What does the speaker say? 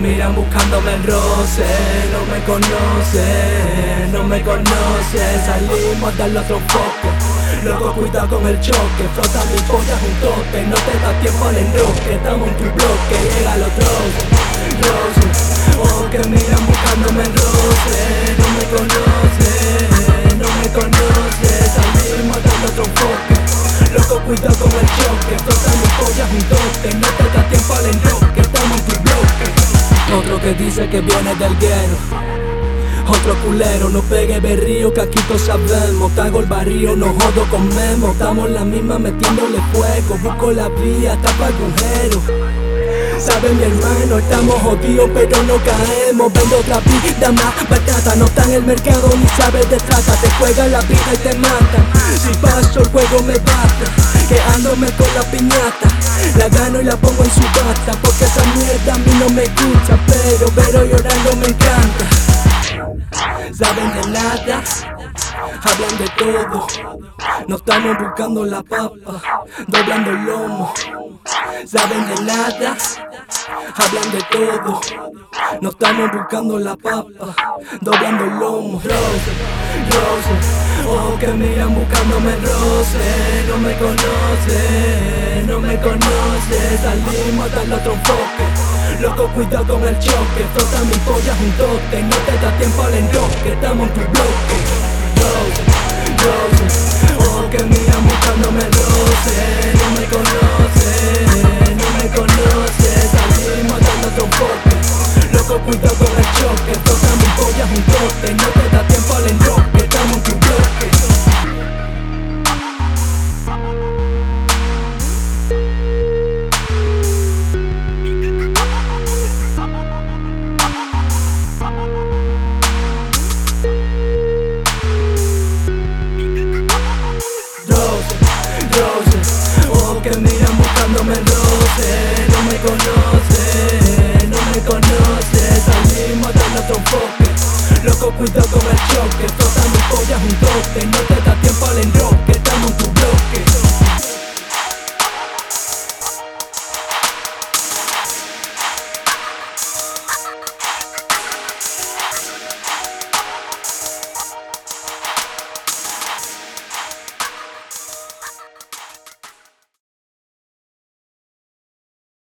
miran buscándome el roce No me conoce, no me conoce. Salimos darle otro enfoque Loco, cuidado con el choque. Frota mi polla juntote No te da tiempo al enroque. Estamos en tu bloque. Llega los Rose, Rose Ojos que miran buscándome el roce. No me conoce, no me conoce. Salimos darle otro enfoque Loco, cuidado con el choque. Frota mi polla juntote No te da tiempo al enroque. Estamos en tu bloque. Otro que dice que viene del guero otro culero, no pegue berrío que aquí todos sabemos. Cago el barrio, no jodo con memo. Estamos la misma metiéndole fuego. Busco la vía, tapa agujero Sabe mi hermano, estamos jodidos pero no caemos. Vendo otra vida más batata No está en el mercado ni sabes de trata. Te juegan la vida y te matan Si paso el juego me basta. Quedándome con la piñata. La gano y la pongo en su bata Porque esa mierda a mí no me gusta Pero pero llorando me encanta Saben de nada, hablan de todo. No estamos buscando la papa, doblando el lomo. Saben de nada, hablan de todo. No estamos buscando la papa, doblando el lomo. Rose, rose, ojos que miran buscándome el roce. No me conoce, no me conoce. Salimos a darle otro enfoque. Loco, cuidado con el choque Frota mi polla juntote No te da tiempo al enroque Estamos en tu bloque Loco, cuidado con el choque Frota mi polla juntote No te da tiempo al enroque Estamos en tu Rose, Rose, ojos que miran buscándome el roce. No me conoce, en otro enfoque. Loco, cuidado con el choque. Flota mi polla un dote No te da tiempo al enroque Estamos en tu bloque.